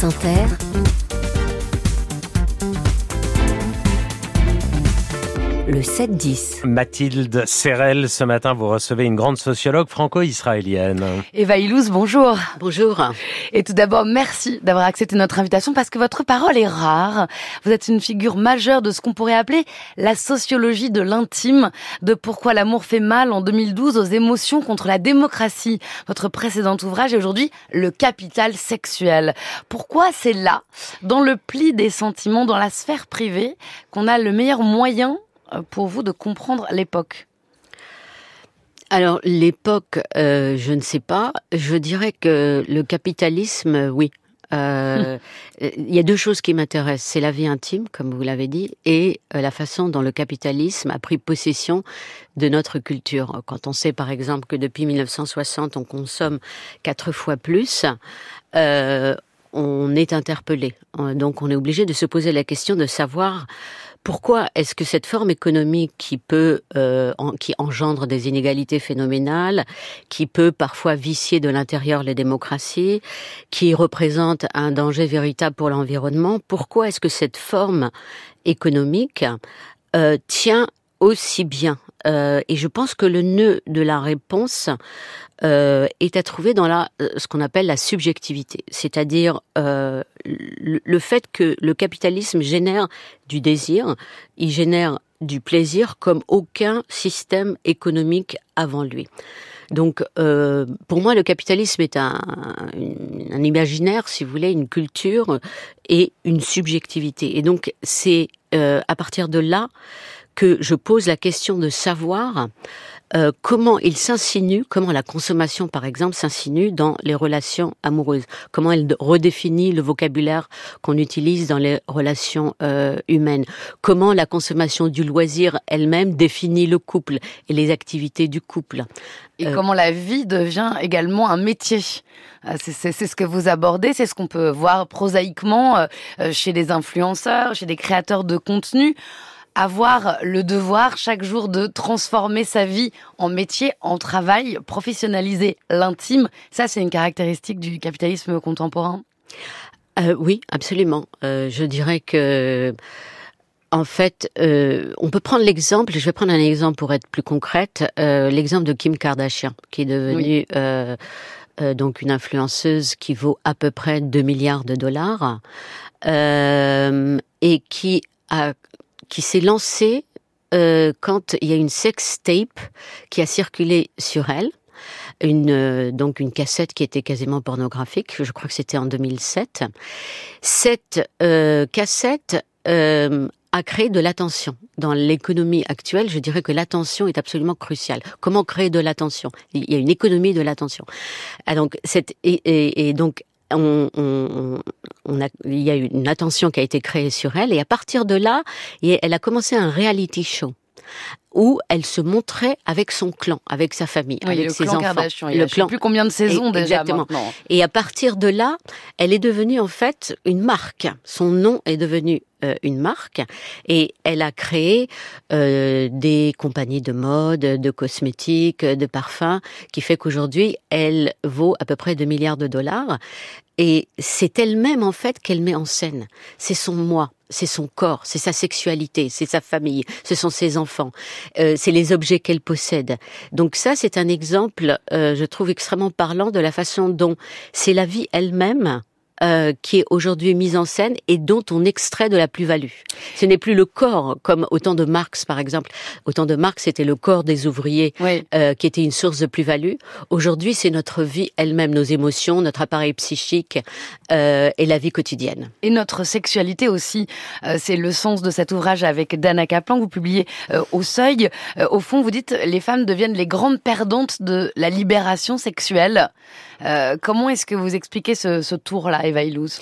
France Inter, le 7-10. Mathilde Serrel, ce matin, vous recevez une grande sociologue franco-israélienne. Eva Ilouz, bonjour. Bonjour. Et tout d'abord, merci d'avoir accepté notre invitation parce que votre parole est rare. Vous êtes une figure majeure de ce qu'on pourrait appeler la sociologie de l'intime, de pourquoi l'amour fait mal en 2012 aux émotions contre la démocratie. Votre précédent ouvrage est aujourd'hui le capital sexuel. Pourquoi c'est là, dans le pli des sentiments, dans la sphère privée, qu'on a le meilleur moyen pour vous de comprendre l'époque Alors l'époque, euh, je ne sais pas. Je dirais que le capitalisme, euh, oui. Euh, il y a deux choses qui m'intéressent, c'est la vie intime, comme vous l'avez dit, et la façon dont le capitalisme a pris possession de notre culture. Quand on sait par exemple que depuis 1960 on consomme quatre fois plus, euh, on est interpellé. Donc on est obligé de se poser la question de savoir pourquoi est-ce que cette forme économique qui peut, euh, qui engendre des inégalités phénoménales, qui peut parfois vicier de l'intérieur les démocraties, qui représente un danger véritable pour l'environnement, pourquoi est-ce que cette forme économique euh, tient aussi bien euh, et je pense que le nœud de la réponse euh, est à trouver dans la, euh, ce qu'on appelle la subjectivité, c'est-à-dire le, fait que le capitalisme génère du désir, il génère du plaisir comme aucun système économique avant lui. Donc, pour moi, le capitalisme est un, imaginaire, si vous voulez, une culture et une subjectivité. Et donc, c'est à partir de là que je pose la question de savoir euh, comment il s'insinue, comment la consommation, par exemple, s'insinue dans les relations amoureuses, comment elle redéfinit le vocabulaire qu'on utilise dans les relations euh, humaines, comment la consommation du loisir elle-même définit le couple et les activités du couple. Et euh, comment la vie devient également un métier. Euh, c'est ce que vous abordez, c'est ce qu'on peut voir prosaïquement euh, chez des influenceurs, chez des créateurs de contenu avoir le devoir chaque jour de transformer sa vie en métier, en travail, professionnaliser l'intime. Ça, c'est une caractéristique du capitalisme contemporain. Euh, oui, absolument. Euh, je dirais que en fait, euh, on peut prendre l'exemple, je vais prendre un exemple pour être plus concrète, euh, l'exemple de Kim Kardashian, qui est devenue oui. euh, euh, donc une influenceuse qui vaut à peu près 2 milliards de dollars, euh, et qui a qui s'est lancée euh, quand il y a une sex tape qui a circulé sur elle. Une, euh, donc une cassette qui était quasiment pornographique, je crois que c'était en 2007. Cette euh, cassette euh, a créé de l'attention. Dans l'économie actuelle, je dirais que l'attention est absolument cruciale. Comment créer de l'attention? Il y a une économie de l'attention. Ah, donc, cette, et, et, et donc on, on, on a, il y a eu une attention qui a été créée sur elle. Et à partir de là, elle a commencé un reality show où elle se montrait avec son clan, avec sa famille, oui, avec le ses clan enfants. Kardashian. Y a je sais plus combien de saisons et, déjà exactement. maintenant. Et à partir de là, elle est devenue en fait une marque. Son nom est devenu euh, une marque et elle a créé euh, des compagnies de mode, de cosmétiques, de parfums, qui fait qu'aujourd'hui elle vaut à peu près 2 milliards de dollars. Et c'est elle-même en fait qu'elle met en scène. C'est son moi, c'est son corps, c'est sa sexualité, c'est sa famille, ce sont ses enfants, euh, c'est les objets qu'elle possède. Donc ça, c'est un exemple, euh, je trouve extrêmement parlant de la façon dont c'est la vie elle-même euh, qui est aujourd'hui mise en scène et dont on extrait de la plus-value. Ce n'est plus le corps, comme au temps de Marx, par exemple. Au temps de Marx, c'était le corps des ouvriers oui. euh, qui était une source de plus-value. Aujourd'hui, c'est notre vie elle-même, nos émotions, notre appareil psychique euh, et la vie quotidienne. Et notre sexualité aussi. Euh, c'est le sens de cet ouvrage avec Dana Kaplan que vous publiez euh, au Seuil. Euh, au fond, vous dites les femmes deviennent les grandes perdantes de la libération sexuelle. Euh, comment est-ce que vous expliquez ce, ce tour-là, Eva Ilouz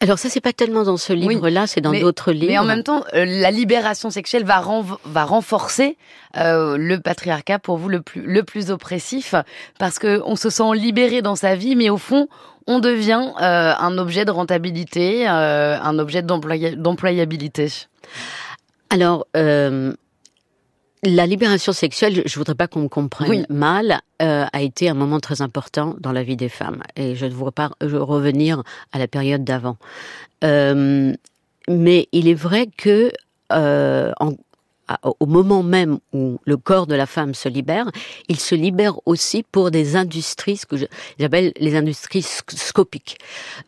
alors ça, c'est pas tellement dans ce livre-là, oui, c'est dans d'autres livres. Mais en même temps, euh, la libération sexuelle va, renv va renforcer euh, le patriarcat pour vous le plus, le plus oppressif, parce que on se sent libéré dans sa vie, mais au fond, on devient euh, un objet de rentabilité, euh, un objet d'employabilité. Alors, euh, la libération sexuelle, je voudrais pas qu'on me comprenne Oui. mal, euh, a été un moment très important dans la vie des femmes. Et je ne voudrais pas revenir à la période d'avant. Euh, mais il est vrai que euh, en- au moment même où le corps de la femme se libère, il se libère aussi pour des industries, ce que j'appelle les industries sc- scopiques.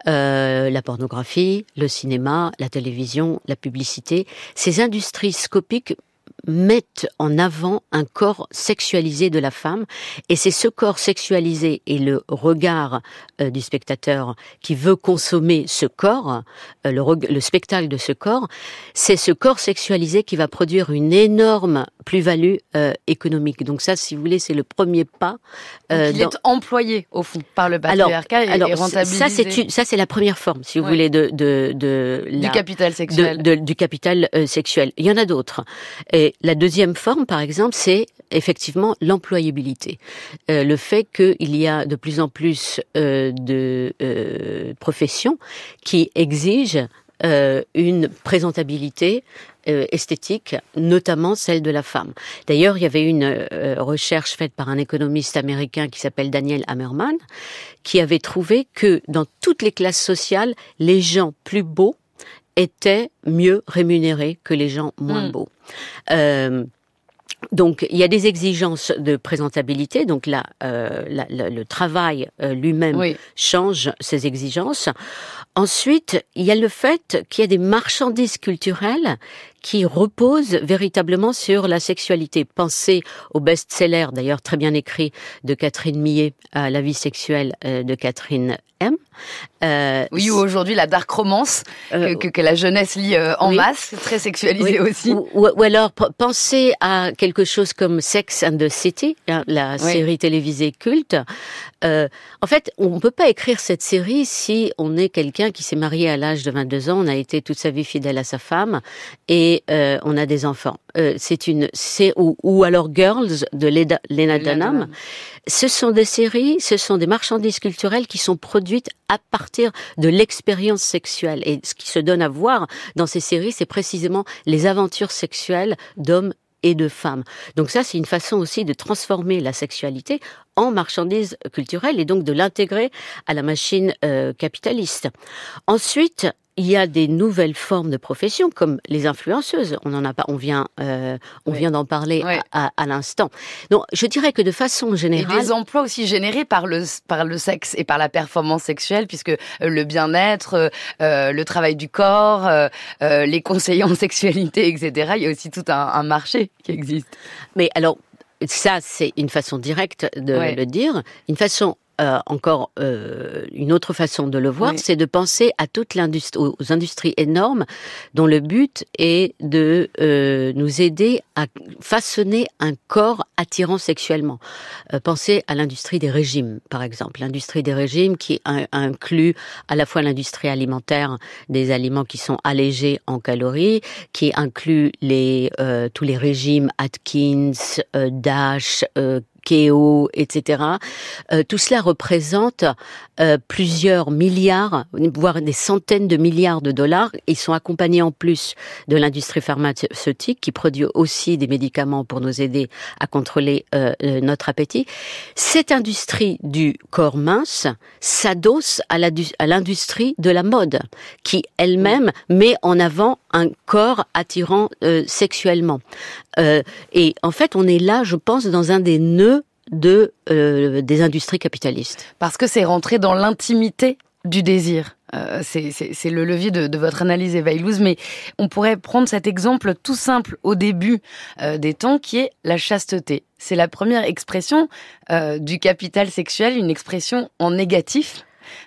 Euh, la pornographie, le cinéma, la télévision, la publicité. Ces industries scopiques mettent en avant un corps sexualisé de la femme et c'est ce corps sexualisé et le regard euh, du spectateur qui veut consommer ce corps, euh, le, le spectacle de ce corps, c'est ce corps sexualisé qui va produire une énorme plus-value euh, économique. Donc ça, si vous voulez, c'est le premier pas. euh, il dans- est employé au fond par le alors, patriarcat et, alors, et ça rentabilisé c'est ça c'est la première forme, si vous Ouais. voulez, de de, de du capital de- sexuel. de- du capital euh, sexuel. Il y en a d'autres. Et la deuxième forme, par exemple, c'est effectivement l'employabilité. Euh, le fait qu'il y a de plus en plus euh, de euh, professions qui exigent euh, une présentabilité euh, esthétique, notamment celle de la femme. D'ailleurs, il y avait une euh, recherche faite par un économiste américain qui s'appelle Daniel Hammerman, qui avait trouvé que dans toutes les classes sociales, les gens plus beaux étaient mieux rémunérés que les gens moins Mm. beaux. Euh, donc, il y a des exigences de présentabilité. Donc là, euh, la- la- le travail euh, lui-même Oui. change ces exigences. Ensuite, il y a le fait qu'il y a des marchandises culturelles qui reposent véritablement sur la sexualité. Pensez au best-seller, d'ailleurs très bien écrit, de Catherine Millet, à La vie sexuelle euh, de Catherine M. Euh, Oui, ou aujourd'hui la dark romance euh, que, la jeunesse lit euh, en oui. masse, très sexualisé Oui, aussi. Ou, alors pensez à quelque chose comme Sex and the City, hein, la Oui. série télévisée culte. Euh, en fait, on ne peut pas écrire cette série si on est quelqu'un qui s'est marié à l'âge de 22 ans, on a été toute sa vie fidèle à sa femme et euh, on a des enfants. Euh, c'est une, c'est ou, ou alors Girls de Leda- Lena Dunham. Ce sont des séries, ce sont des marchandises culturelles qui sont produites à partir de l'expérience sexuelle. Et ce qui se donne à voir dans ces séries, c'est précisément les aventures sexuelles d'hommes et de femmes. Donc ça, c'est une façon aussi de transformer la sexualité en marchandise culturelle et donc de l'intégrer à la machine euh, capitaliste. Ensuite, il y a des nouvelles formes de professions comme les influenceuses. On en a pas, on vient, euh, on Oui. vient d'en parler à, à- à l'instant. Donc, je dirais que de façon Et générale, des emplois aussi générés par le, par le sexe et par la performance sexuelle, puisque euh, le bien-être, euh, le travail du corps, euh, les conseillers en sexualité, etc., il y a aussi tout un, un marché qui existe. Mais alors, ça, c'est une façon directe de Ouais. le dire. Une façon, euh, encore, euh, une autre façon de le voir, Oui. c'est de penser à toute l'industrie, aux industries énormes dont le but est de euh, nous aider à façonner un corps attirant sexuellement. Euh, pensez à l'industrie des régimes, par exemple. L'industrie des régimes qui in- inclut à la fois l'industrie alimentaire, des aliments qui sont allégés en calories, qui inclut les, euh, tous les régimes Atkins, euh, DASH, Keto, etc. Euh, tout cela représente euh, plusieurs milliards, voire des centaines de milliards de dollars. Ils sont accompagnés en plus de l'industrie pharmaceutique qui produit aussi des médicaments pour nous aider à contrôler euh, euh, notre appétit. Cette industrie du corps mince s'adosse à l'industrie de la mode qui elle-même met en avant un corps attirant euh, sexuellement. Euh, et en fait, on est là, je pense, dans un des nœuds de euh, des industries capitalistes. Parce que c'est rentré dans l'intimité du désir. Euh, c'est- le levier de, de votre analyse, Eva mais on pourrait prendre cet exemple tout simple au début euh, des temps qui est la chasteté. C'est la première expression euh, du capital sexuel, une expression en négatif.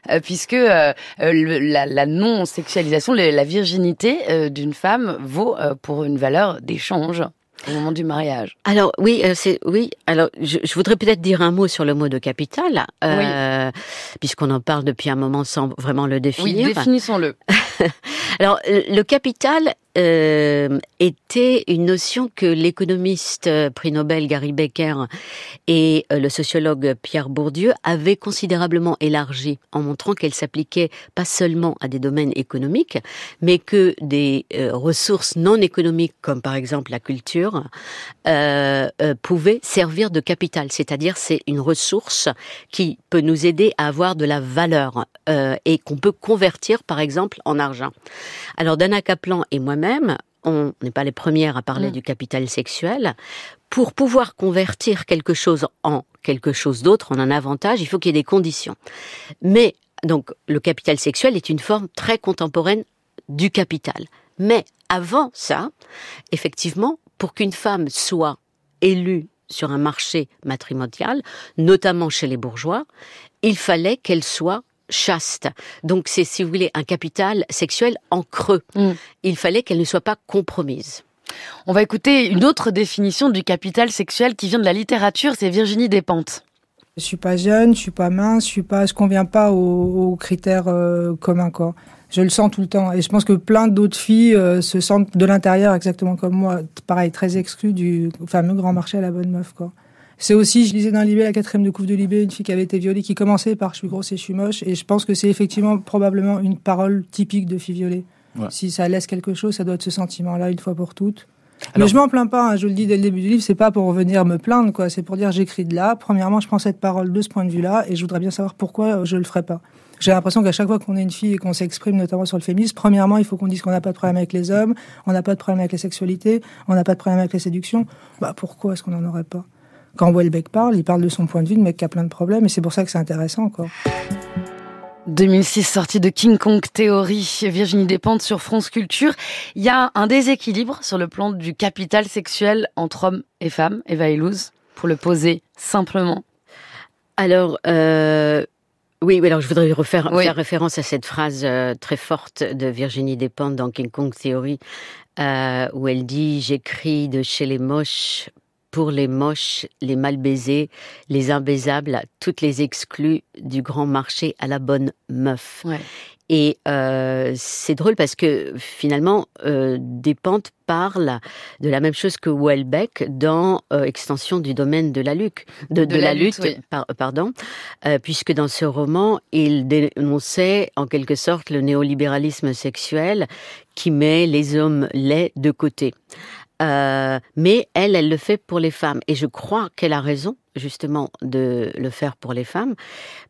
euh, puisque euh, la, la non-sexualisation, la virginité euh, d'une femme vaut euh, pour une valeur d'échange au moment du mariage. Alors oui, euh, c'est oui. Alors je, je voudrais peut-être dire un mot sur le mot de capital, euh, puisqu'on en parle depuis un moment sans vraiment le Oui, définir. définissons-le. Alors, euh, le capital, euh, était une notion que l'économiste euh, prix Nobel Gary Becker et euh, le sociologue Pierre Bourdieu avaient considérablement élargie en montrant qu'elle s'appliquait pas seulement à des domaines économiques, mais que des ressources non économiques comme par exemple la culture euh, pouvaient servir de capital, c'est-à-dire c'est une ressource qui peut nous aider à avoir de la valeur et qu'on peut convertir par exemple en argent. Alors Dana Kaplan et moi-même, on n'est pas les premières à parler mm. du capital sexuel. Pour pouvoir convertir quelque chose en quelque chose d'autre, en un avantage, il faut qu'il y ait des conditions. Mais donc le capital sexuel est une forme très contemporaine du capital. Mais avant ça, effectivement, pour qu'une femme soit élue sur un marché matrimonial, notamment chez les bourgeois, il fallait qu'elle soit chaste. Donc c'est, si vous voulez, un capital sexuel en creux. Mm. Il fallait qu'elle ne soit pas compromise. On va écouter une autre définition du capital sexuel qui vient de la littérature, c'est Virginie Despentes. Je suis pas jeune, je suis pas mince, je suis pas, je conviens pas aux, critères euh, communs quoi. Je le sens tout le temps et je pense que plein d'autres filles euh, se sentent de l'intérieur exactement comme moi, pareil très exclues du fameux grand marché à la bonne meuf quoi. C'est aussi, je lisais dans Libé, la quatrième de couve de Libé, une fille qui avait été violée, qui commençait par je suis grosse et je suis moche. Et je pense que c'est effectivement probablement une parole typique de fille violée. Si ça laisse quelque chose, ça doit être ce sentiment-là, une fois pour toutes. Mais je m'en plains pas, hein, je le dis dès le début du livre, c'est pas pour venir me plaindre, quoi. C'est pour dire j'écris de là. Premièrement, je prends cette parole de ce point de vue-là, et je voudrais bien savoir pourquoi je le ferai pas. J'ai l'impression qu'à chaque fois qu'on est une fille et qu'on s'exprime notamment sur le féminisme, premièrement, il faut qu'on dise qu'on n'a pas de problème avec les hommes, on n'a pas de problème avec la sexualité, on n'a pas de problème avec la séduction. Bah pourquoi est-ce qu'on n'en aurait pas? Quand Welbeck parle, il parle de son point de vue de mec qui a plein de problèmes et c'est pour ça que c'est intéressant encore. 2006, sortie de King Kong Théorie, Virginie Despentes sur France Culture. Il y a un déséquilibre sur le plan du capital sexuel entre hommes et femmes, Eva Elouz, pour le poser simplement. Alors, euh, oui, alors je voudrais refaire faire référence à cette phrase euh, très forte de Virginie Despentes dans King Kong Theory, euh, où elle dit J'écris de chez les moches pour les moches, les mal baisés, les imbaisables, toutes les exclus du grand marché à la bonne meuf. Et euh, c'est drôle parce que finalement, euh, Despentes parle de la même chose que Welbeck dans euh, Extension du domaine de la lutte, de, la, lutte, pardon, euh, puisque dans ce roman, il dénonçait en quelque sorte le néolibéralisme sexuel qui met les hommes laids de côté. Euh, mais elle, elle le fait pour les femmes. Et je crois qu'elle a raison, justement, de le faire pour les femmes,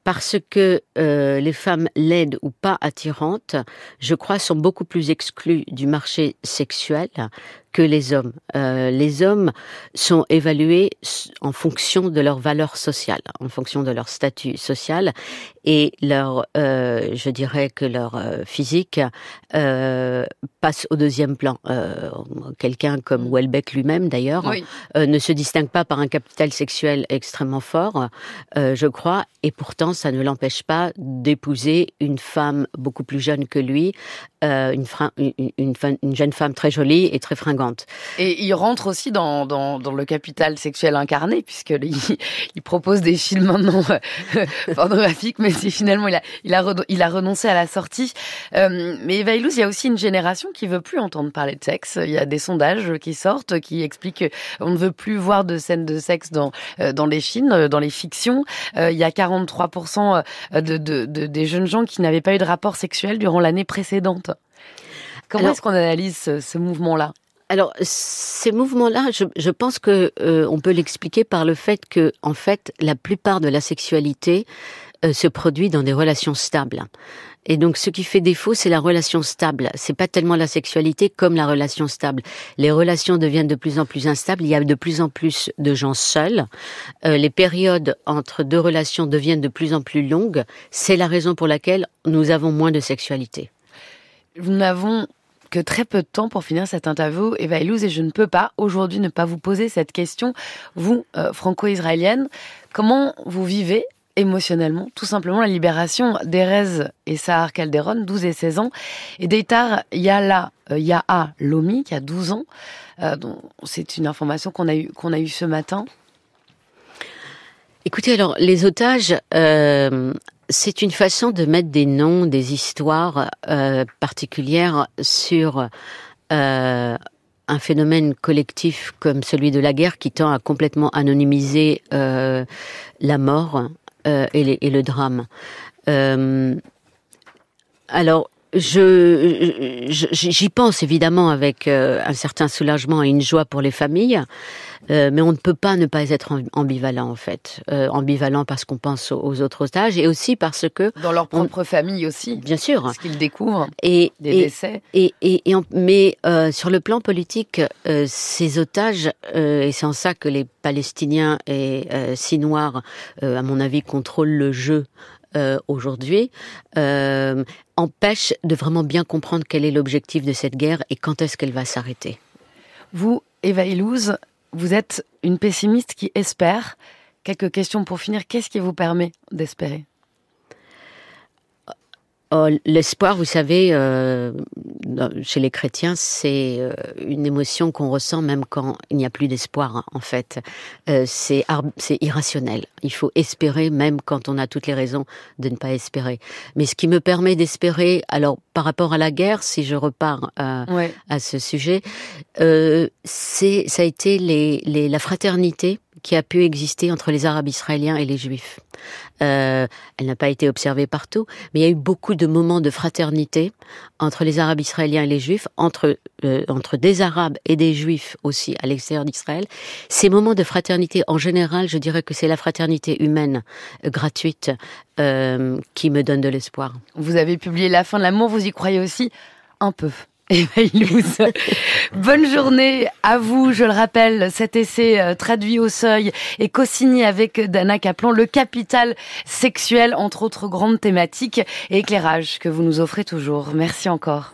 parce que euh, les femmes laides ou pas attirantes, je crois, sont beaucoup plus exclues du marché sexuel que les hommes. Euh, les hommes sont évalués en fonction de leur valeur sociale, en fonction de leur statut social, et leur, euh, je dirais que leur euh, physique euh, passe au deuxième plan. Euh, Quelqu'un comme mm. Welbeck lui-même, d'ailleurs, euh, ne se distingue pas par un capital sexuel extrêmement fort, je crois, et pourtant ça ne l'empêche pas d'épouser une femme beaucoup plus jeune que lui, une, une, une, une, jeune femme très jolie et très fringante. Et il rentre aussi dans, dans, dans le capital sexuel incarné, puisque il, il propose des films maintenant euh, pornographiques, mais finalement il a, il a, il a renoncé à la sortie. Euh, mais Eva il y a aussi une génération qui veut plus entendre parler de sexe. Il y a des sondages qui sortent qui expliquent qu'on ne veut plus voir de scènes de sexe dans euh, dans les films, dans les fictions. il y a 43% de, de, de, des jeunes gens qui n'avaient pas eu de rapport sexuel durant l'année précédente. Comment est-ce qu'on analyse ce, ce mouvement-là? Alors, ces mouvements-là, je, je, pense que euh, on peut l'expliquer par le fait que, en fait, la plupart de la sexualité euh, se produit dans des relations stables. Et donc, ce qui fait défaut, c'est la relation stable. C'est pas tellement la sexualité comme la relation stable. Les relations deviennent de plus en plus instables. Il y a de plus en plus de gens seuls. Euh, les périodes entre deux relations deviennent de plus en plus longues. C'est la raison pour laquelle nous avons moins de sexualité. Nous n'avons que très peu de temps pour finir cette interview, Eva Elouz, et je ne peux pas aujourd'hui ne pas vous poser cette question. Vous, euh, franco-israélienne, comment vous vivez émotionnellement, tout simplement la libération d'Erez et Sahar Calderon, 12 et 16 ans, et d'Eitar Yala, euh, Yaha Lomi, qui a 12 ans. Euh, c'est une information qu'on a eue qu'on eu ce matin. Écoutez, alors les otages euh, c'est une façon de mettre des noms, des histoires euh, particulières sur euh, un phénomène collectif comme celui de la guerre qui tend à complètement anonymiser euh, la mort et, et le drame. Alors, je, je- j'y pense évidemment avec euh, un certain soulagement et une joie pour les familles, euh, mais on ne peut pas ne pas être amb- ambivalent en fait. Euh, ambivalent parce qu'on pense aux, autres otages et aussi parce que, Dans leur propre famille aussi, bien sûr, ce qu'ils découvrent, et, des et- décès. et, et, et en- mais euh, sur le plan politique, euh, ces otages, euh, et c'est en ça que les Palestiniens et euh, si noirs, euh, à mon avis, contrôlent le jeu euh, aujourd'hui, euh, empêchent de vraiment bien comprendre quel est l'objectif de cette guerre et quand est-ce qu'elle va s'arrêter. Vous, Eva Ilouz, vous êtes une pessimiste qui espère. Quelques questions pour finir. Qu'est-ce qui vous permet d'espérer? Oh, L'espoir, vous savez, euh, chez les chrétiens, c'est euh, une émotion qu'on ressent même quand il n'y a plus d'espoir, hein, en fait. Euh, c'est irrationnel. Il faut espérer même quand on a toutes les raisons de ne pas espérer. Mais ce qui me permet d'espérer, alors par rapport à la guerre, si je repars à, Ouais. à ce sujet, euh, c'est ça a été les, les, la fraternité qui a pu exister entre les Arabes israéliens et les Juifs. Euh, elle n'a pas été observée partout, mais il y a eu beaucoup de moments de fraternité entre les Arabes israéliens et les Juifs, entre euh, entre des Arabes et des Juifs aussi à l'extérieur d'Israël. Ces moments de fraternité, en général, je dirais que c'est la fraternité humaine euh, gratuite euh, qui me donne de l'espoir. Vous avez publié La fin de l'amour, vous y croyez aussi un peu. Ilouz. Bonne journée à vous. Je le rappelle, cet essai euh, traduit au seuil et co-signé avec Dana Kaplan, le capital sexuel, entre autres grandes thématiques et éclairages que vous nous offrez toujours. Merci encore.